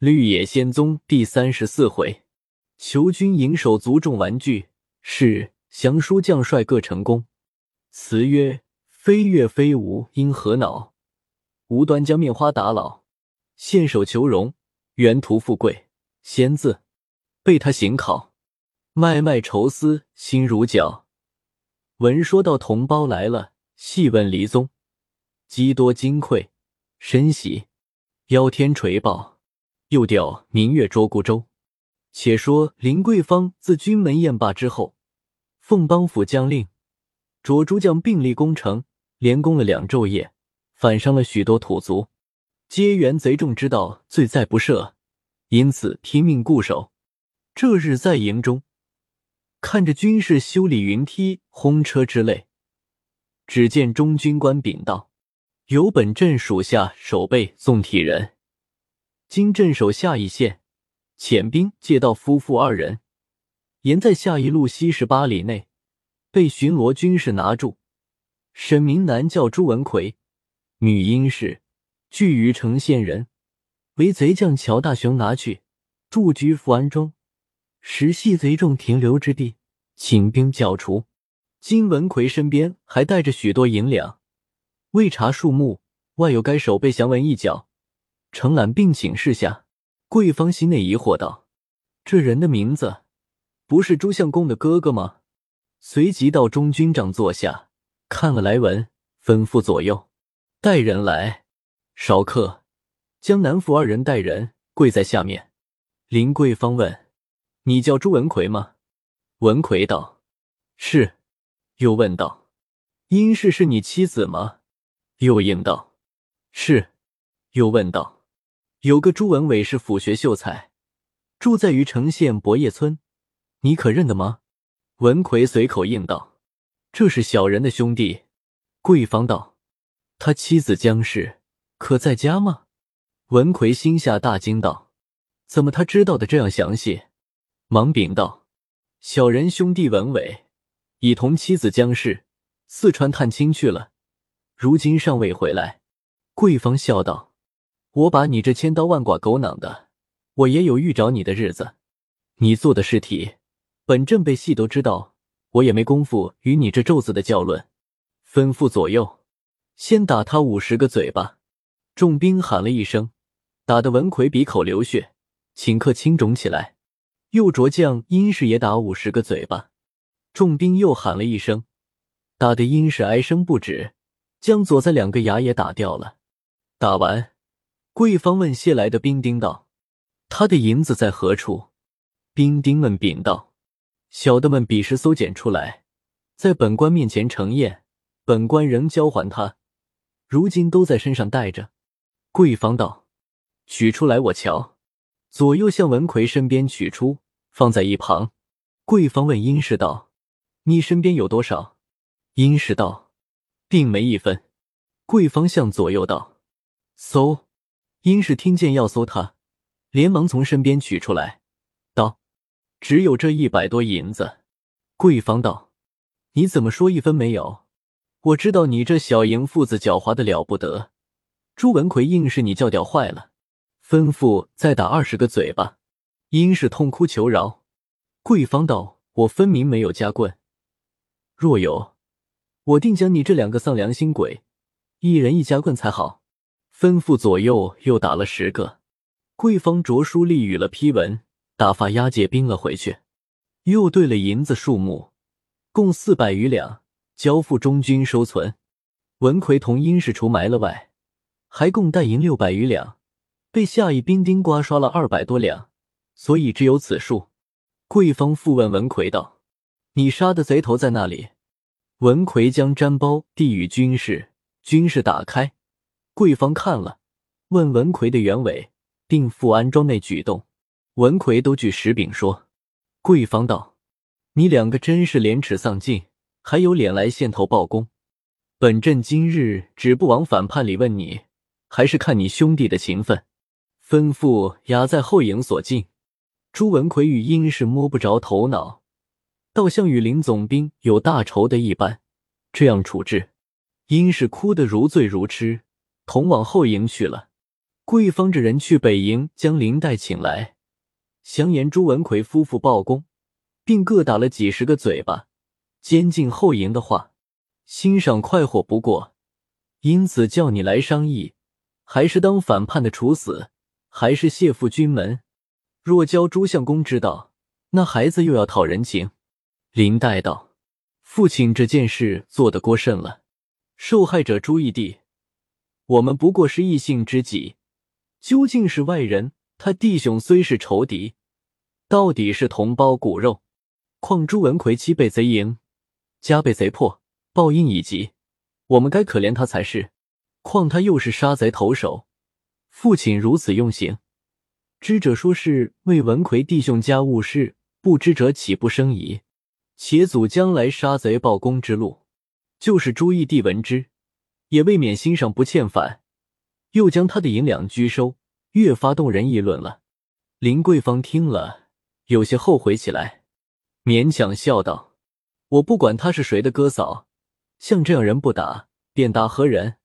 绿野仙踪第三十四回，求君营手足众玩具，是降书将帅各成功。词曰：飞跃飞舞因何恼？无端将面花打老。献手求荣，原图富贵。仙字被他行考，脉脉愁思心如绞。闻说到同胞来了，细问离宗，积多金匮，深喜邀天垂报。又调明月捉孤舟。且说林桂芳自军门宴罢之后，奉帮府将令，着诸将并力攻城，连攻了两昼夜，反伤了许多土卒，皆原贼众知道罪在不赦，因此拼命固守。这日在营中，看着军士修理云梯、轰车之类，只见中军官禀道：“有本镇属下守备宋体人。”经镇守下邑县，遣兵借道夫妇二人，沿在下邑路西十八里内，被巡逻军士拿住。沈明男叫朱文奎，女殷氏，据于城县人，为贼将乔大雄拿去，驻居福安中，实系贼众停留之地，请兵剿除。金文奎身边还带着许多银两，未查数目，外有该守备详文一角。承揽并请示下，桂芳心内疑惑道：“这人的名字不是朱相公的哥哥吗？”随即到中军帐坐下，看了来文，吩咐左右带人来。少客将南府二人带人跪在下面。林桂芳问：“你叫朱文奎吗？”文奎道：“是。”又问道：“殷氏是你妻子吗？”又应道：“是。”又问道。有个朱文伟是府学秀才，住在于城县博业村，你可认得吗？文奎随口应道：“这是小人的兄弟。”桂芳道：“他妻子江氏可在家吗？”文奎心下大惊道：“怎么他知道的这样详细？”忙禀道：“小人兄弟文伟已同妻子江氏四川探亲去了，如今尚未回来。”桂芳笑道。我把你这千刀万剐狗囊的，我也有遇着你的日子。你做的试题，本镇被戏都知道，我也没工夫与你这咒子的较论。吩咐左右，先打他五十个嘴巴。众兵喊了一声，打得文奎鼻口流血，顷刻青肿起来。又着将殷氏也打五十个嘴巴。众兵又喊了一声，打得殷氏哀声不止，将左在两个牙也打掉了。打完。桂芳问谢来的兵丁道：“他的银子在何处？”兵丁们禀道：“小的们彼时搜检出来，在本官面前呈验，本官仍交还他，如今都在身上带着。”桂芳道：“取出来我瞧。”左右向文奎身边取出，放在一旁。桂芳问殷氏道：“你身边有多少？”殷氏道：“并没一分。”桂芳向左右道：“搜。”殷氏听见要搜他，连忙从身边取出来，道：“只有这一百多银子。”桂芳道：“你怎么说一分没有？我知道你这小淫妇子狡猾的了不得。”朱文奎硬是你叫屌坏了，吩咐再打二十个嘴巴。殷氏痛哭求饶。桂芳道：“我分明没有夹棍，若有，我定将你这两个丧良心鬼，一人一夹棍才好。”吩咐左右又打了十个，桂芳着书立语了批文，打发押解兵了回去，又兑了银子数目，共四百余两，交付中军收存。文奎同殷氏除埋了外，还共带银六百余两，被下邑兵丁刮刷了二百多两，所以只有此数。桂芳复问文奎道：“你杀的贼头在那里？”文奎将毡包递与军士，军士打开。桂芳看了，问文奎的原委，并复安庄内举动。文奎都据实禀说。桂芳道：“你两个真是廉耻丧尽，还有脸来县头报功？本镇今日只不往反叛里问你，还是看你兄弟的情分。”吩咐押在后营所进。朱文奎与殷氏摸不着头脑，倒像与林总兵有大仇的一般，这样处置，殷氏哭得如醉如痴。同往后营去了。贵方这人去北营将林黛请来，详言朱文奎夫妇报功，并各打了几十个嘴巴，监禁后营的话，欣赏快活不过，因此叫你来商议，还是当反叛的处死，还是谢父军门？若教朱相公知道，那孩子又要讨人情。林黛道：“父亲这件事做得过甚了。受害者朱义弟，我们不过是异性知己，究竟是外人。他弟兄虽是仇敌，到底是同胞骨肉。况朱文奎妻被贼营，家被贼破，报应已及，我们该可怜他才是。况他又是杀贼头首，父亲如此用刑。”知者说是为文奎弟兄家务事，不知者岂不生疑？且阻将来杀贼报功之路。就是朱义帝闻之，也未免心上不欠反，又将他的银两拘收，越发动人议论了。林桂芳听了，有些后悔起来，勉强笑道：“我不管他是谁的哥嫂，像这样人不打，便打何人？”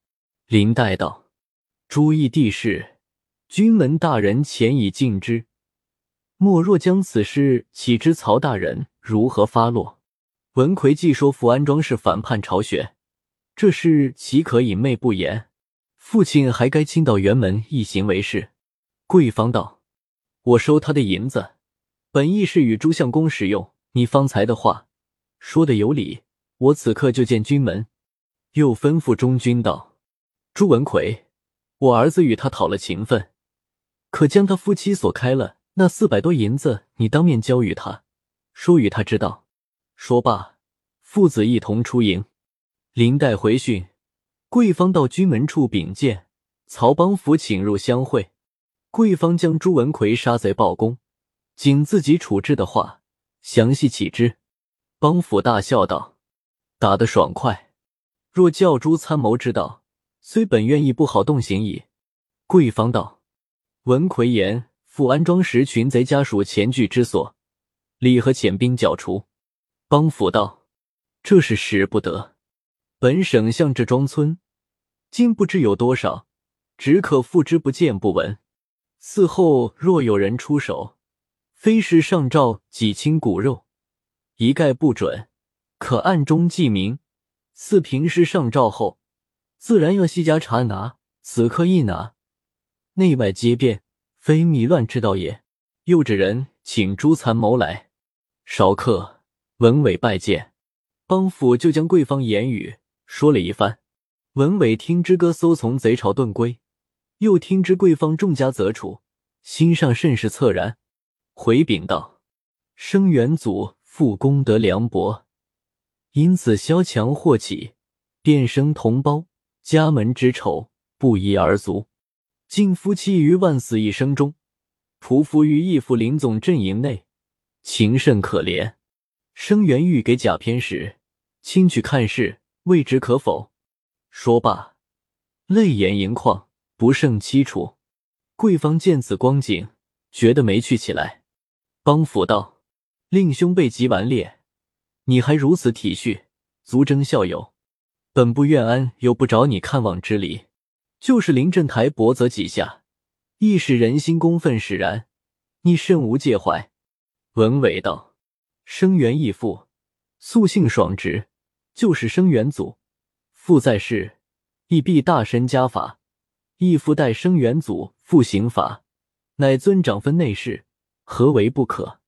林黛道：“朱义帝是。”军门大人前已尽之，莫若将此事启知曹大人，如何发落？文奎既说福安庄是反叛巢穴，这事岂可隐昧不言？父亲还该亲到辕门一行为是。贵方道：“我收他的银子，本意是与朱相公使用。你方才的话说的有理，我此刻就见军门。”又吩咐中军道：“朱文奎，我儿子与他讨了情分。”可将他夫妻所开了那四百多银子，你当面交与他，说与他知道。说罢，父子一同出营。林黛回讯，贵方到军门处禀见，曹邦甫请入相会。贵方将朱文奎杀贼报功，仅自己处置的话，详细启之。邦甫大笑道：“打得爽快！若教朱参谋知道，虽本愿意不好动刑矣。”贵方道。文奎言：“赴安庄时，群贼家属前聚之所，立和遣兵剿除。”邦甫道：“这是使不得。本省向这庄村，今不知有多少，只可复之，不见不闻。嗣后若有人出手，非是上诏几清骨肉，一概不准。可暗中记名。似平时上诏后，自然要细家查拿。此刻一拿。”内外皆变，非米乱之道也。又指人请诸参谋来。少客，文伟拜见。帮府就将贵方言语说了一番。文伟听之歌搜从贼巢遁归，又听之贵方众家责处，心上甚是恻然。回禀道：生元祖父功德良薄，因此萧强祸起，便生同胞家门之仇，不一而足。敬夫妻于万死一生中，匍匐于义父林总阵营内，情甚可怜。生元欲给甲偏时，亲去看事，未知可否？说罢，泪眼盈眶，不胜凄楚。贵方见此光景，觉得没趣起来。帮扶道：“令兄被极顽劣，你还如此体恤，足征校友。本部愿安，有不找你看望之理。”就是临阵台薄责几下，亦使人心公愤使然。你甚无介怀。文伟道：“生源义父，素性爽直，就是生元祖。父在世，亦必大身家法。义父代生元祖复刑法，乃尊长分内事，何为不可？”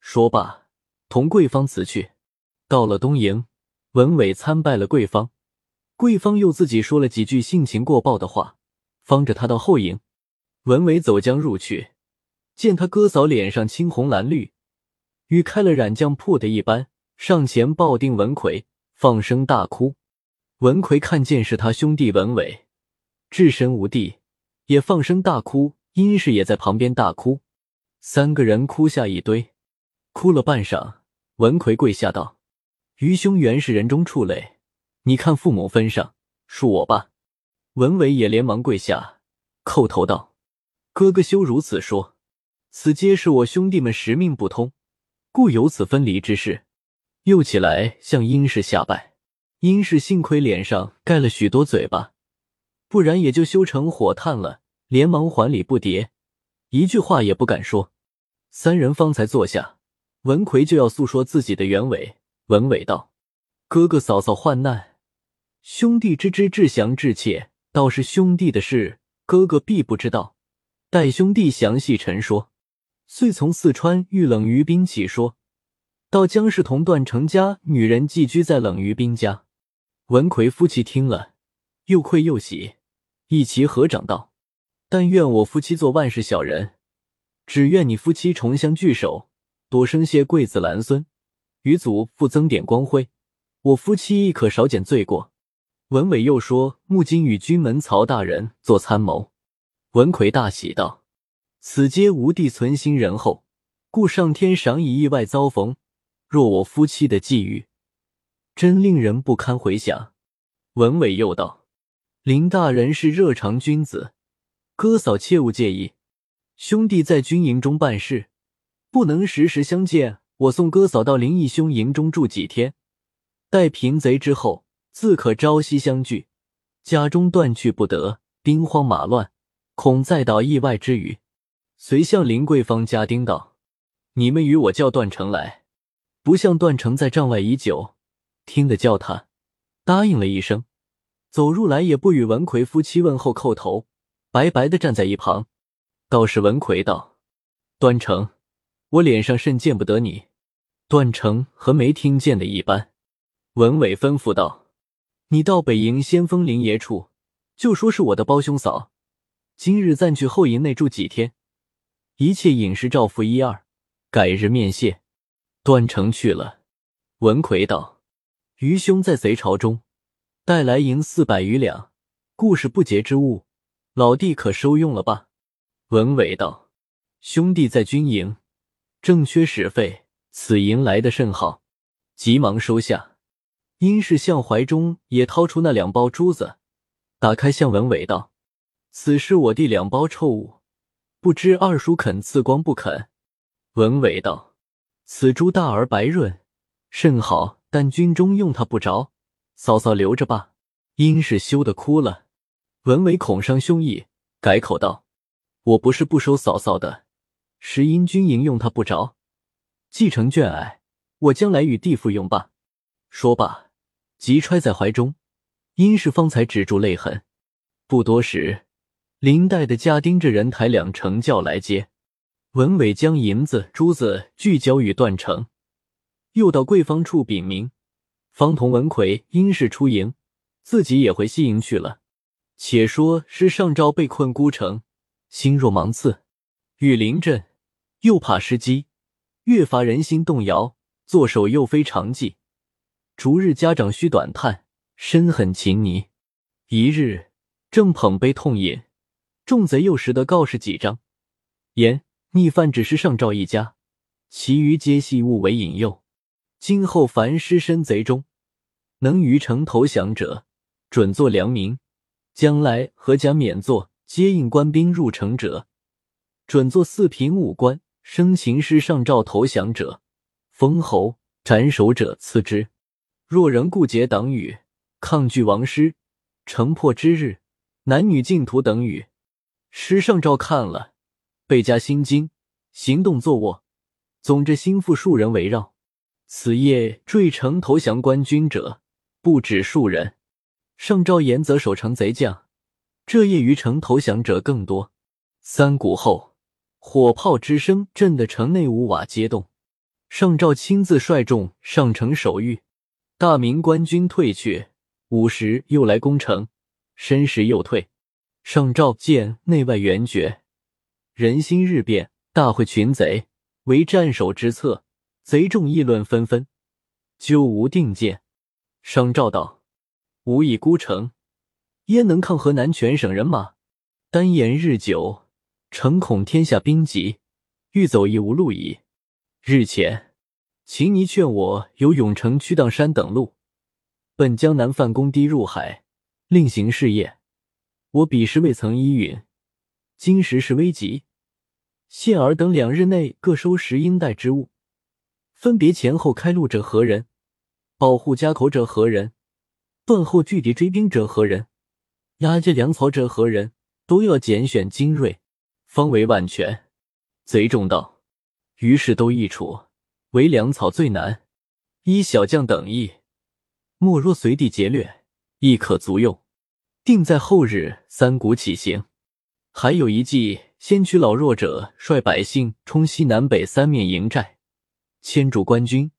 说罢，同贵方辞去。到了东营，文伟参拜了贵方。贵方又自己说了几句性情过暴的话，方着他到后营。文伟走将入去，见他哥嫂脸上青红蓝绿，与开了染浆铺的一般，上前抱定文奎，放声大哭。文奎看见是他兄弟文伟，置身无地，也放声大哭。殷氏也在旁边大哭，三个人哭下一堆。哭了半晌，文奎跪下道：“余兄原是人中畜类。”你看父母分上，恕我吧。文伟也连忙跪下，叩头道：“哥哥休如此说，此皆是我兄弟们实命不通，故有此分离之事。”又起来向殷氏下拜。殷氏幸亏脸上盖了许多嘴巴，不然也就修成火炭了，连忙还礼不迭，一句话也不敢说。三人方才坐下，文奎就要诉说自己的原委。文伟道：“哥哥嫂嫂患难，兄弟知之至详至切，倒是兄弟的事，哥哥必不知道。待兄弟详细陈说。”遂从四川遇冷于冰起说，到江氏同段成家女人寄居在冷于冰家。文奎夫妻听了，又愧又喜，一齐合掌道：“但愿我夫妻做万世小人，只愿你夫妻重相聚首，多生些贵子兰孙，与祖父增点光辉，我夫妻亦可少减罪过。”文伟又说：“木金与军门曹大人做参谋。”文奎大喜道。此皆吾弟存心仁厚，故上天赏以意外遭逢。若我夫妻的际遇，真令人不堪回想。文伟又道：“林大人是热肠君子，哥嫂切勿介意。兄弟在军营中办事，不能时时相见。我送哥嫂到林义兄营中住几天，待平贼之后，自可朝夕相聚。家中断去不得，兵荒马乱，恐再蹈意外之余。”遂向林桂芳家丁道：“你们与我叫段成来。”不像段成在帐外已久，听得叫他答应了一声，走入来也不与文奎夫妻问候叩头，白白的站在一旁。倒是文奎道：“段成，我脸上甚见不得你。”段成和没听见的一般。文伟吩咐道：“你到北营先锋林爷处，就说是我的胞兄嫂，今日暂去后营内住几天。”一切饮食照付一二，改日面谢。段成去了。文奎道：“余兄在贼巢中带来银四百余两，故是不洁之物，老弟可收用了吧？”文伟道：“兄弟在军营正缺使费，此银来的甚好，急忙收下。”殷氏向怀中也掏出那两包珠子，打开向文伟道：“此是我弟两包臭物。”不知二叔肯赐光不肯？文伟道：“此珠大而白润，甚好，但军中用它不着，嫂嫂留着吧。”殷氏羞得哭了。文伟恐伤兄意，改口道：“我不是不收嫂嫂的，实因军营用它不着，继承眷爱，我将来与弟父用罢。”说罢，即揣在怀中。殷氏方才止住泪痕。不多时。林黛的家丁这人抬两乘轿来接，文伟将银子珠子俱交与段成，又到贵方处禀明，方同文奎因事出营，自己也回西营去了。且说是上诏被困孤城，心若芒刺，遇临阵又怕失机，越发人心动摇，坐守又非常计，逐日家长须短叹，深恨情泥。一日正捧杯痛饮。众贼又识得告示几张，言逆犯只是上诏一家，其余皆系物为引诱。今后凡失身贼中，能于城投降者，准做良民；将来何家免做接应官兵入城者，准做四品武官；生擒师上诏投降者，封侯；斩首者赐之。若仍固结党羽，抗拒王师，城破之日，男女尽屠等语。师上诏看了，倍加心惊，行动坐卧，总着心腹数人围绕。此夜坠城投降官军者，不止数人。上诏严责守城贼将，这夜于城投降者更多。三鼓后，火炮之声震得城内五瓦皆动。上诏亲自率众上城守御，大明官军退去。午时又来攻城，申时又退。上诏见内外援绝，人心日变，大会群贼，为战守之策。贼众议论纷纷，久无定见。上诏道：“吾以孤城，焉能抗河南全省人马？单言日久，诚恐天下兵急，欲走亦无路矣。日前，秦尼劝我由永城屈荡山等路，奔江南范公堤入海，另行事业。”我彼时未曾依允，今时是危急，现尔等两日内各收拾应带之物，分别前后开路者何人？保护家口者何人？断后拒敌追兵者何人？押解粮草者何人？都要拣选精锐，方为万全。贼众道：“于是都易处，唯粮草最难。依小将等意，莫若随地劫掠，亦可足用。定在后日三鼓起行。还有一计，先驱老弱者率百姓冲西南北三面营寨，牵住官军，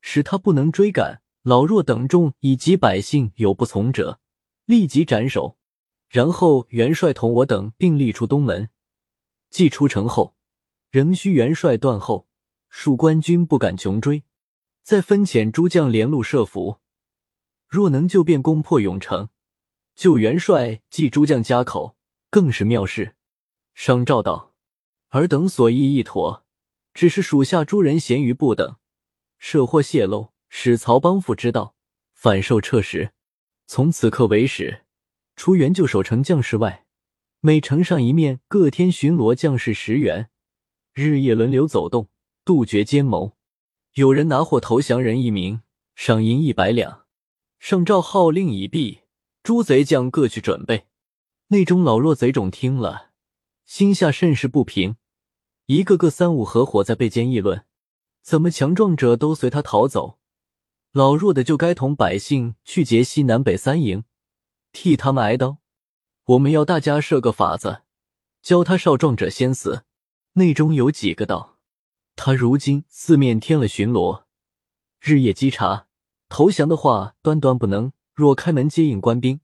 使他不能追赶。老弱等众以及百姓有不从者，立即斩首。然后元帅同我等并立出东门，既出城后。”仍需元帅断后，恕官军不敢穷追，再分遣诸将连路设伏。若能就便攻破永城，救元帅继诸将家口，更是妙事。商赵道：“尔等所议一妥，只是属下诸人咸于不等，涉祸泄露，使曹帮府知道，反受撤时。从此刻为始，除援救守城将士外，每城上一面各添巡逻将士十员。”日夜轮流走动，杜绝奸谋。有人拿获投降人一名，赏银一百两。上诏号令已毕，诸贼将各去准备。内中老弱贼种听了，心下甚是不平，一个个三五合伙在背间议论：怎么强壮者都随他逃走，老弱的就该同百姓去劫西南北三营，替他们挨刀？我们要大家设个法子，教他少壮者先死。内中有几个道：“他如今四面添了巡逻，日夜稽查，投降的话端端不能。若开门接应官兵，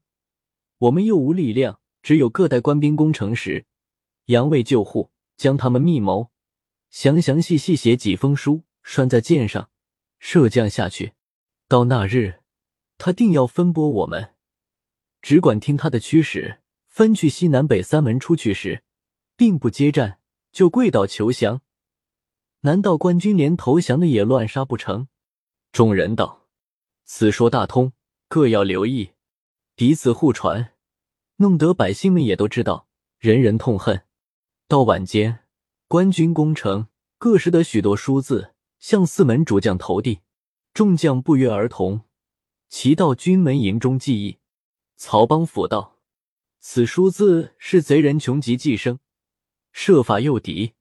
我们又无力量，只有各带官兵攻城时，扬卫救护，将他们密谋，详详细细写几封书，拴在箭上，射将下去。到那日，他定要分拨我们，只管听他的驱使。分去西南北三门出去时，并不接战。”就跪倒求降？难道官军连投降的也乱杀不成？众人道：“此说大通，各要留意，彼此互传，弄得百姓们也都知道，人人痛恨。”到晚间，官军攻城，各拾得许多书字，向四门主将投递。众将不约而同，齐到军门营中记忆。曹邦甫道：“此书字是贼人穷极计生。”设法诱敌，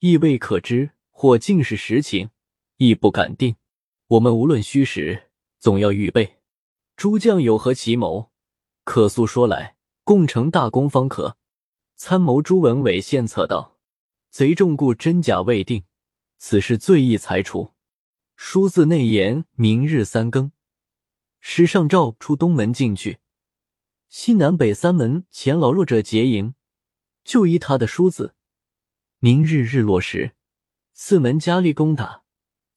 亦未可知；或竟是实情，亦不敢定。我们无论虚实，总要预备。诸将有何奇谋，可速说来，共成大功方可。参谋朱文伟献策道：“贼众故真假未定，此事最易裁除。书字内言：明日三更，师上诏出东门进去，西南北三门前老弱者结营。”就依他的书字，明日日落时，四门加力攻打。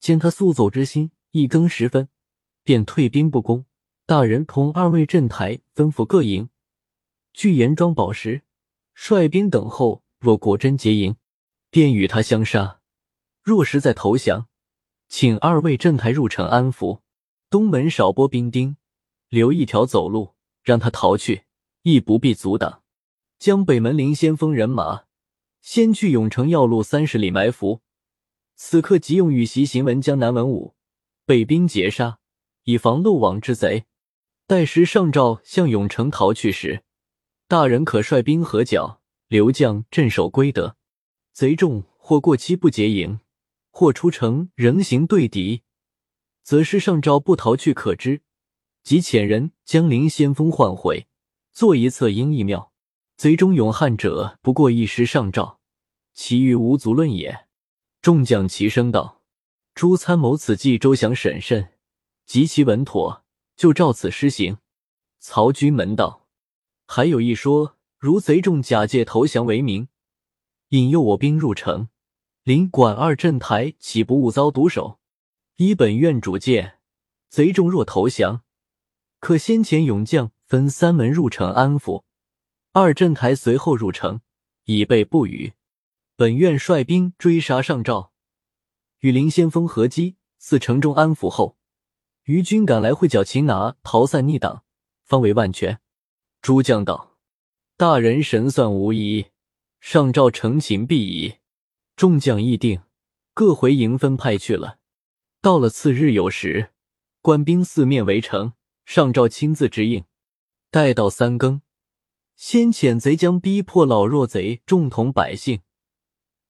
见他速走之心，一更时分，便退兵不攻。大人同二位镇台吩咐各营，聚严装宝石，率兵等候。若果真结营，便与他相杀；若实在投降，请二位镇台入城安抚。东门少拨兵丁，留一条走路，让他逃去，亦不必阻挡。将北门林先锋人马先去永城要路三十里埋伏，此刻即用羽袭行文江南文武北兵截杀，以防漏网之贼。待时上诏向永城逃去时，大人可率兵合剿，留将镇守归德。贼众或过期不结营，或出城仍行对敌，则是上诏不逃去可知。即遣人将林先锋唤回，做一策应亦妙。贼中勇悍者不过一时上诏，其余无足论也。众将齐声道：“朱参谋此计周详审慎，极其稳妥，就照此施行。”曹军门道：“还有一说，如贼众假借投降为名，引诱我兵入城，临管二镇台，岂不误遭毒手？依本院主见，贼众若投降，可先遣勇将分三门入城安抚。”二镇台随后入城，以备不虞。本院率兵追杀上诏，与林先锋合击，自城中安抚后，余军赶来会剿擒拿，逃散逆党，方为万全。诸将道：“大人神算无疑，上诏成擒必矣。”众将议定，各回营分派去了。到了次日酉时，官兵四面围城，上诏亲自执应。待到三更。先遣贼将逼迫老弱贼众同百姓，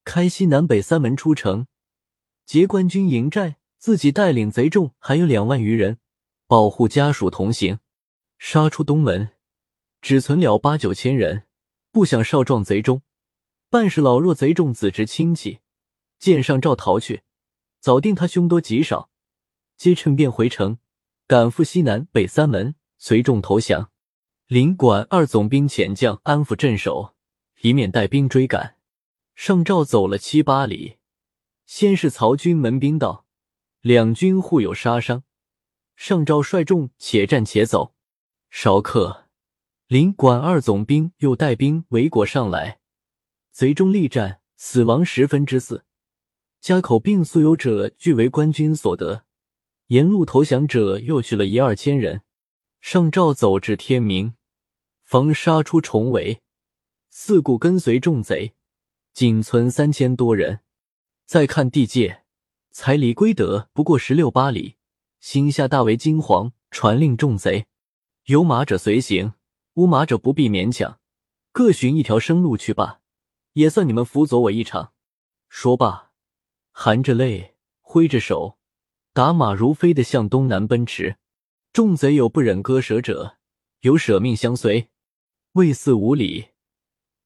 开西南北三门出城，劫官军营寨，自己带领贼众还有两万余人，保护家属同行，杀出东门，只存了八九千人。不想少壮贼中，半是老弱贼众子侄亲戚，见上诏逃去，早定他凶多吉少，皆趁便回城，赶赴西南北三门，随众投降。领管二总兵遣将安抚镇守，以免带兵追赶。上诏走了七八里，先是曹军门兵到，两军互有杀伤。上诏率众且战且走。少客，领管二总兵又带兵围裹上来，贼中力战，死亡十分之四。家口并素有者俱为官军所得，沿路投降者又去了一二千人。上诏走至天明。方杀出重围，四顾跟随众贼，仅存三千多人。再看地界，才离归德不过十六八里，心下大为惊惶，传令众贼：有马者随行，无马者不必勉强，各寻一条生路去罢，也算你们辅佐我一场。说罢，含着泪，挥着手，打马如飞的向东南奔驰。众贼有不忍割舍者，有舍命相随。未似五里，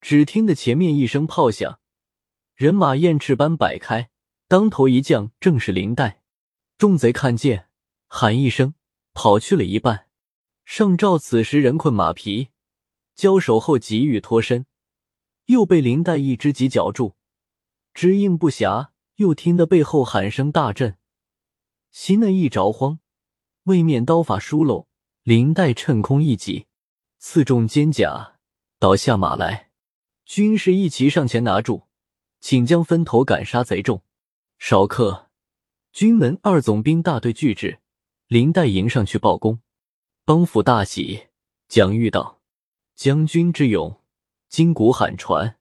只听得前面一声炮响，人马燕翅般摆开，当头一将正是林黛。众贼看见，喊一声，跑去了一半。上诏此时人困马疲，交手后急欲脱身，又被林黛一只戟绞住，只应不暇。又听得背后喊声大震，心内一着慌，未免刀法疏漏，林黛趁空一戟。刺中肩胛，倒下马来。军士一齐上前拿住，请将分头赶杀贼众。少客，军门二总兵大队拒至，林黛迎上去报功。帮府大喜，蒋玉道：“将军之勇，今古罕传。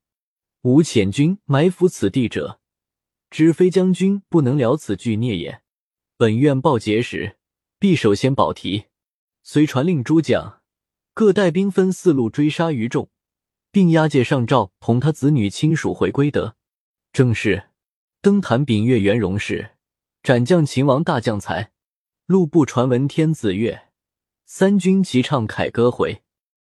吾遣军埋伏此地者，只非将军不能了此巨孽也。本院报捷时，必首先保提，遂传令诸将。”各带兵分四路追杀于众，并押解上诏同他子女亲属回归德。正是登坛秉月圆融事，斩将秦王大将才。路不传闻天子乐，三军齐唱凯歌回。